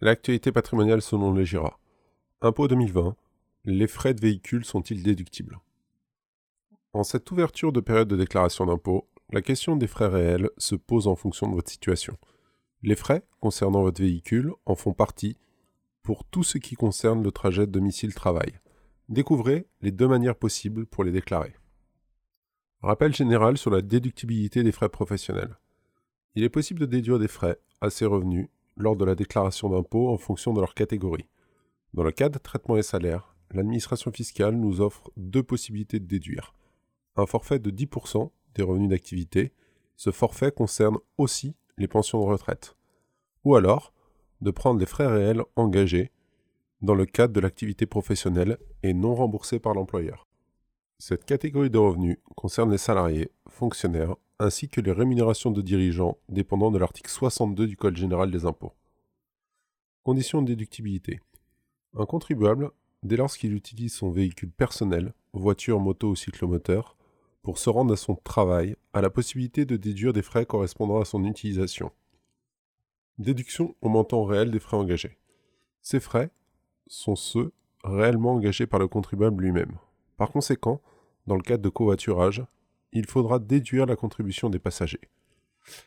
L'actualité patrimoniale selon les GIRA. Impôt 2020. Les frais de véhicule sont-ils déductibles? En cette ouverture de période de déclaration d'impôt, la question des frais réels se pose en fonction de votre situation. Les frais concernant votre véhicule en font partie pour tout ce qui concerne le trajet domicile-travail. Découvrez les deux manières possibles pour les déclarer. Rappel général sur la déductibilité des frais professionnels. Il est possible de déduire des frais à ces revenus lors de la déclaration d'impôt en fonction de leur catégorie. Dans le cas de traitement des salaires, l'administration fiscale nous offre deux possibilités de déduire. Un forfait de 10% des revenus d'activité, ce forfait concerne aussi les pensions de retraite. Ou alors, de prendre les frais réels engagés dans le cadre de l'activité professionnelle et non remboursés par l'employeur. Cette catégorie de revenus concerne les salariés, fonctionnaires, ainsi que les rémunérations de dirigeants dépendant de l'article 62 du Code général des impôts. Conditions de déductibilité. Un contribuable, dès lors qu'il utilise son véhicule personnel, voiture, moto ou cyclomoteur, pour se rendre à son travail, a la possibilité de déduire des frais correspondant à son utilisation. Déduction au montant réel des frais engagés. Ces frais sont ceux réellement engagés par le contribuable lui-même. Par conséquent, dans le cadre de covoiturage, il faudra déduire la contribution des passagers.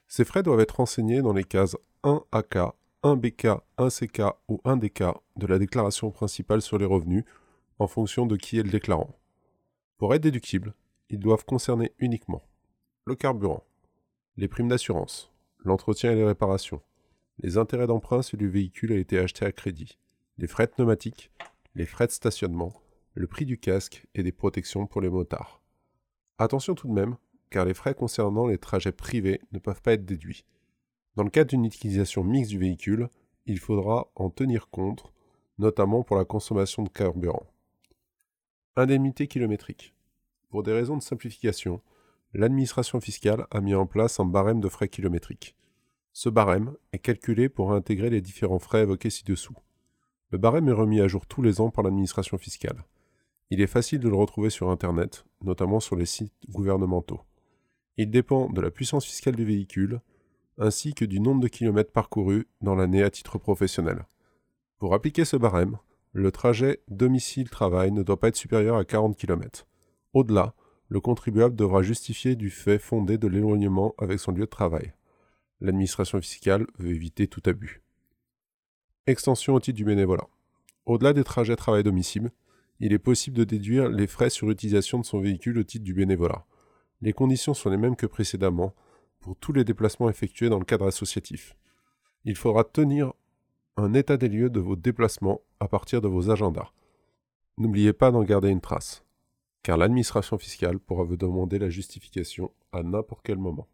Ces frais doivent être renseignés dans les cases 1AK, 1BK, 1CK ou 1DK de la déclaration principale sur les revenus en fonction de qui est le déclarant. Pour être déductibles, ils doivent concerner uniquement le carburant, les primes d'assurance, l'entretien et les réparations, les intérêts d'emprunt si le véhicule a été acheté à crédit, les frais pneumatiques, les frais de stationnement, le prix du casque et des protections pour les motards. Attention tout de même, car les frais concernant les trajets privés ne peuvent pas être déduits. Dans le cadre d'une utilisation mixte du véhicule, il faudra en tenir compte, notamment pour la consommation de carburant. Indemnité kilométrique. Pour des raisons de simplification, l'administration fiscale a mis en place un barème de frais kilométriques. Ce barème est calculé pour intégrer les différents frais évoqués ci-dessous. Le barème est remis à jour tous les ans par l'administration fiscale. Il est facile de le retrouver sur Internet, notamment sur les sites gouvernementaux. Il dépend de la puissance fiscale du véhicule, ainsi que du nombre de kilomètres parcourus dans l'année à titre professionnel. Pour appliquer ce barème, le trajet domicile-travail ne doit pas être supérieur à 40 km. Au-delà, le contribuable devra justifier du fait fondé de l'éloignement avec son lieu de travail l'administration fiscale veut éviter tout abus. Extension au titre du bénévolat. Au-delà des trajets travail-domicile, il est possible de déduire les frais sur utilisation de son véhicule au titre du bénévolat. Les conditions sont les mêmes que précédemment pour tous les déplacements effectués dans le cadre associatif. Il faudra tenir un état des lieux de vos déplacements à partir de vos agendas. N'oubliez pas d'en garder une trace, car l'administration fiscale pourra vous demander la justification à n'importe quel moment.